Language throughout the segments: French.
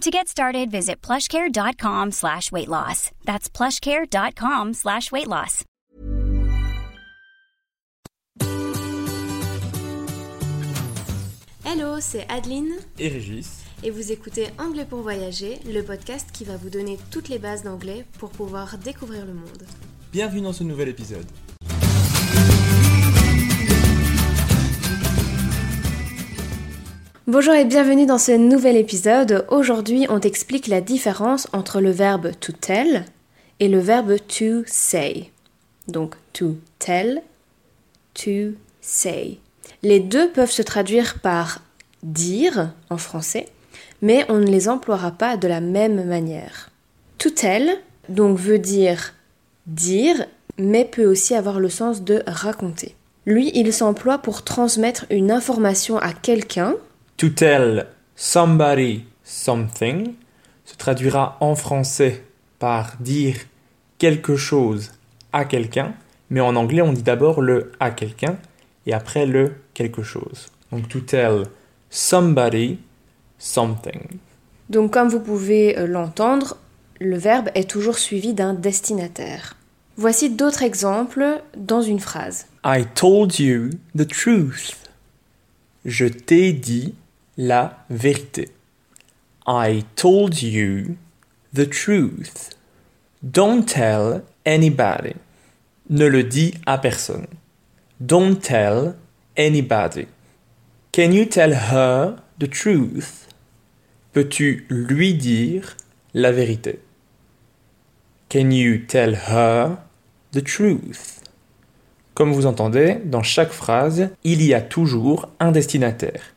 To get started, visit plushcare.com slash weight loss. That's plushcare.com slash weight loss. Hello, c'est Adeline et Régis. et vous écoutez Anglais pour voyager, le podcast qui va vous donner toutes les bases d'anglais pour pouvoir découvrir le monde. Bienvenue dans ce nouvel épisode. Bonjour et bienvenue dans ce nouvel épisode. Aujourd'hui, on t'explique la différence entre le verbe to tell et le verbe to say. Donc to tell, to say. Les deux peuvent se traduire par dire en français, mais on ne les emploiera pas de la même manière. To tell donc veut dire dire, mais peut aussi avoir le sens de raconter. Lui, il s'emploie pour transmettre une information à quelqu'un To tell somebody something se traduira en français par dire quelque chose à quelqu'un, mais en anglais on dit d'abord le à quelqu'un et après le quelque chose. Donc to tell somebody something. Donc comme vous pouvez euh, l'entendre, le verbe est toujours suivi d'un destinataire. Voici d'autres exemples dans une phrase. I told you the truth. Je t'ai dit la vérité. I told you the truth. Don't tell anybody. Ne le dis à personne. Don't tell anybody. Can you tell her the truth? Peux-tu lui dire la vérité? Can you tell her the truth? Comme vous entendez, dans chaque phrase, il y a toujours un destinataire.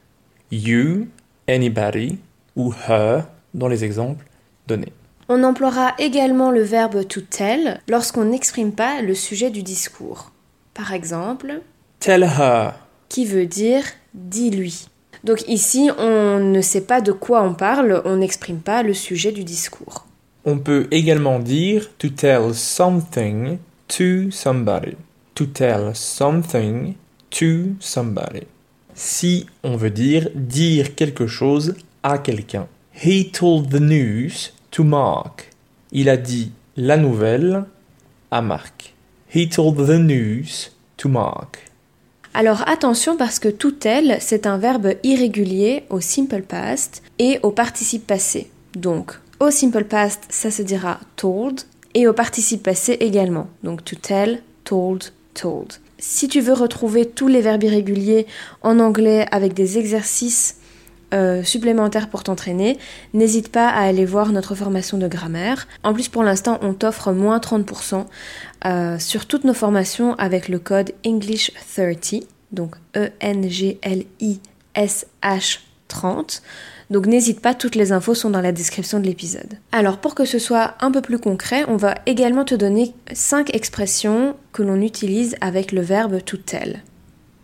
You, anybody ou her dans les exemples donnés. On emploiera également le verbe to tell lorsqu'on n'exprime pas le sujet du discours. Par exemple, Tell her. qui veut dire dis-lui. Donc ici, on ne sait pas de quoi on parle, on n'exprime pas le sujet du discours. On peut également dire to tell something to somebody. To tell something to somebody. Si on veut dire dire quelque chose à quelqu'un. He told the news to Mark. Il a dit la nouvelle à Marc. He told the news to Mark. Alors attention parce que to tell, c'est un verbe irrégulier au simple past et au participe passé. Donc au simple past, ça se dira told et au participe passé également. Donc to tell, told, told. Si tu veux retrouver tous les verbes irréguliers en anglais avec des exercices euh, supplémentaires pour t'entraîner, n'hésite pas à aller voir notre formation de grammaire. En plus, pour l'instant, on t'offre moins 30% euh, sur toutes nos formations avec le code English30, donc E E-N-G-L-I-S-H 30. Donc n'hésite pas, toutes les infos sont dans la description de l'épisode. Alors pour que ce soit un peu plus concret, on va également te donner 5 expressions que l'on utilise avec le verbe to tell.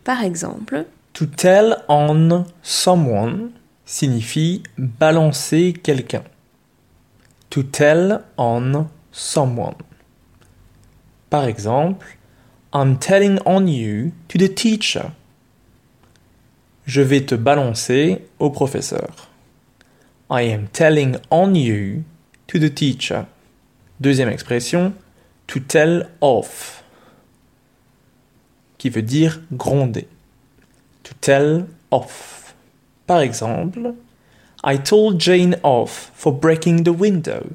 Par exemple, To tell on someone signifie balancer quelqu'un. To tell on someone. Par exemple, I'm telling on you to the teacher. Je vais te balancer au professeur. I am telling on you to the teacher. Deuxième expression, to tell off, qui veut dire gronder. To tell off. Par exemple, I told Jane off for breaking the window.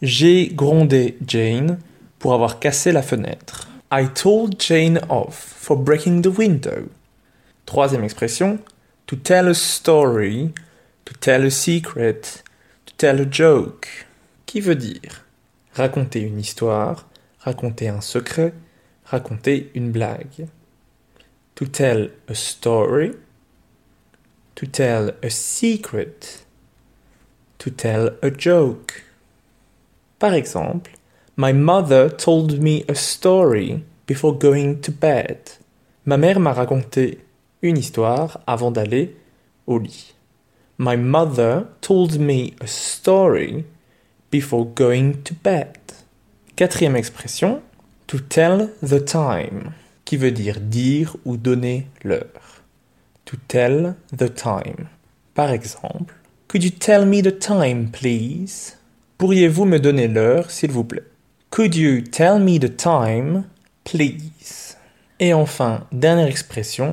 J'ai grondé Jane pour avoir cassé la fenêtre. I told Jane off for breaking the window. Troisième expression, to tell a story, to tell a secret, to tell a joke, qui veut dire? Raconter une histoire, raconter un secret, raconter une blague. To tell a story, to tell a secret, to tell a joke. Par exemple, My mother told me a story before going to bed. Ma mère m'a raconté une histoire avant d'aller au lit. My mother told me a story before going to bed. Quatrième expression, to tell the time, qui veut dire dire ou donner l'heure. To tell the time. Par exemple, Could you tell me the time, please? Pourriez-vous me donner l'heure, s'il vous plaît? Could you tell me the time, please? Et enfin, dernière expression.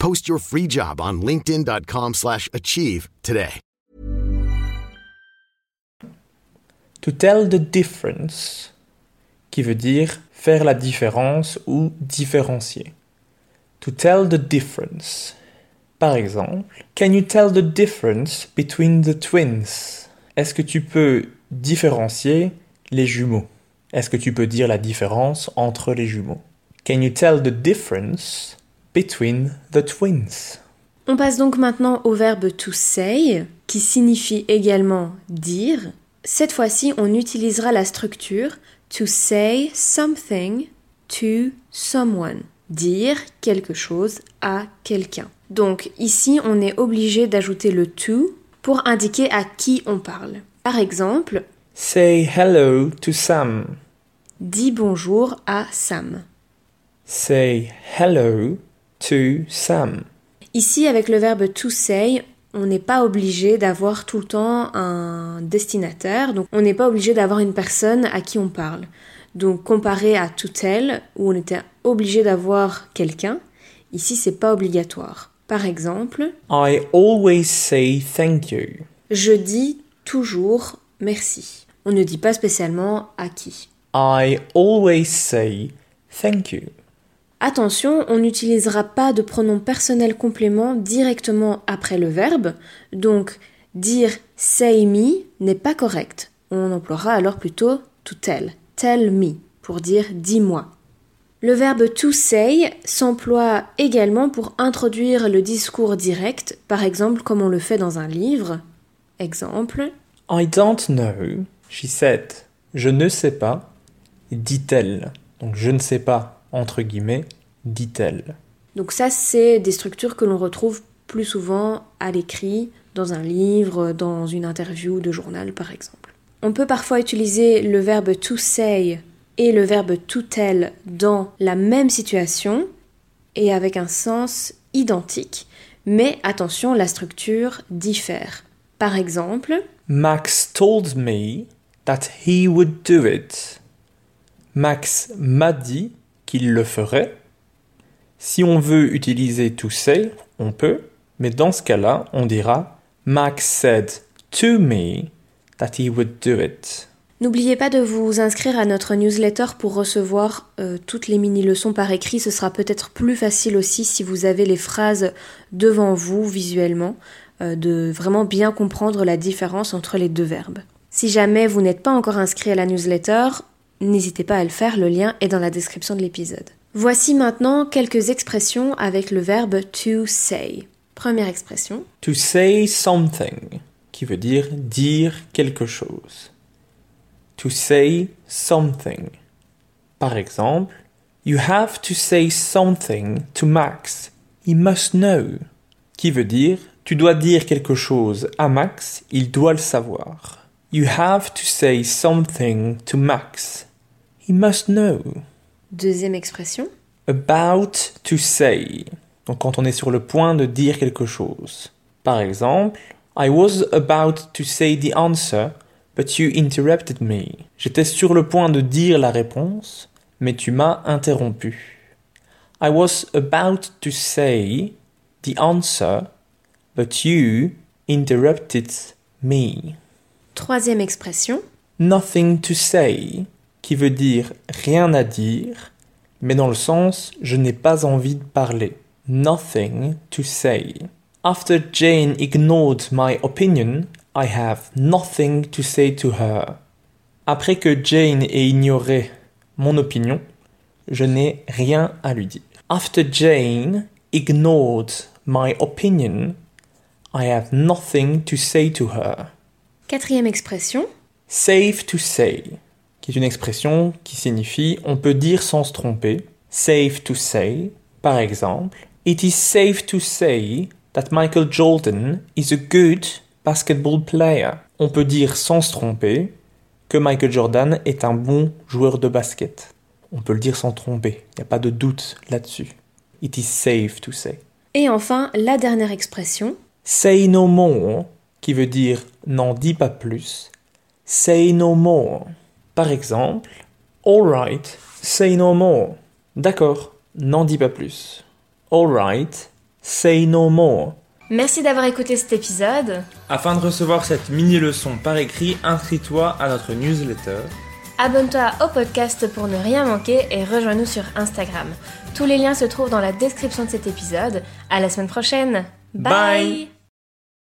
Post your free job on linkedin.com/achieve slash achieve today. To tell the difference, qui veut dire faire la différence ou différencier. To tell the difference. Par exemple, Can you tell the difference between the twins? Est-ce que tu peux différencier les jumeaux? Est-ce que tu peux dire la différence entre les jumeaux? Can you tell the difference between the twins? On passe donc maintenant au verbe to say, qui signifie également dire. Cette fois-ci, on utilisera la structure to say something to someone. Dire quelque chose à quelqu'un. Donc ici, on est obligé d'ajouter le to pour indiquer à qui on parle. Par exemple, Say hello to Sam. dis bonjour à Sam. Say hello to Sam. Ici, avec le verbe to say, on n'est pas obligé d'avoir tout le temps un destinataire, donc on n'est pas obligé d'avoir une personne à qui on parle. Donc comparé à to tell, où on était obligé d'avoir quelqu'un, ici c'est pas obligatoire. Par exemple, I always say thank you. je dis toujours merci. On ne dit pas spécialement à qui. I always say thank you. Attention, on n'utilisera pas de pronom personnel complément directement après le verbe, donc dire say me n'est pas correct. On emploiera alors plutôt to tell, tell me, pour dire dis-moi. Le verbe to say s'emploie également pour introduire le discours direct, par exemple comme on le fait dans un livre. Exemple, I don't know, she said. Je ne sais pas, dit-elle. Donc je ne sais pas, entre guillemets, dit-elle. Donc ça, c'est des structures que l'on retrouve plus souvent à l'écrit, dans un livre, dans une interview de journal par exemple. On peut parfois utiliser le verbe to say et le verbe to tell dans la même situation et avec un sens identique, mais attention, la structure diffère. Par exemple, Max told me that he would do it. Max m'a dit qu'il le ferait. Si on veut utiliser to say, on peut, mais dans ce cas-là, on dira Max said to me that he would do it. N'oubliez pas de vous inscrire à notre newsletter pour recevoir euh, toutes les mini-leçons par écrit. Ce sera peut-être plus facile aussi si vous avez les phrases devant vous visuellement, euh, de vraiment bien comprendre la différence entre les deux verbes. Si jamais vous n'êtes pas encore inscrit à la newsletter, n'hésitez pas à le faire, le lien est dans la description de l'épisode. Voici maintenant quelques expressions avec le verbe to say. Première expression. To say something, qui veut dire dire quelque chose. To say something. Par exemple, You have to say something to Max. He must know. Qui veut dire tu dois dire quelque chose à Max, il doit le savoir. You have to say something to Max. He must know. Deuxième expression. About to say. Donc quand on est sur le point de dire quelque chose. Par exemple, I was about to say the answer, but you interrupted me. J'étais sur le point de dire la réponse, mais tu m'as interrompu. I was about to say the answer, but you interrupted me. Troisième expression. Nothing to say, qui veut dire rien à dire, mais dans le sens je n'ai pas envie de parler. Nothing to say. After Jane ignored my opinion, I have nothing to say to her. Après que Jane ait ignoré mon opinion, je n'ai rien à lui dire. After Jane ignored my opinion, I have nothing to say to her. Quatrième expression. Safe to say, qui est une expression qui signifie on peut dire sans se tromper. Safe to say, par exemple, It is safe to say that Michael Jordan is a good basketball player. On peut dire sans se tromper que Michael Jordan est un bon joueur de basket. On peut le dire sans tromper, il n'y a pas de doute là-dessus. It is safe to say. Et enfin, la dernière expression. Say no more, qui veut dire n'en dis pas plus. Say no more. Par exemple, Alright, say no more. D'accord, n'en dis pas plus. Alright, say no more. Merci d'avoir écouté cet épisode. Afin de recevoir cette mini-leçon par écrit, inscris-toi à notre newsletter. Abonne-toi au podcast pour ne rien manquer et rejoins-nous sur Instagram. Tous les liens se trouvent dans la description de cet épisode. À la semaine prochaine. Bye.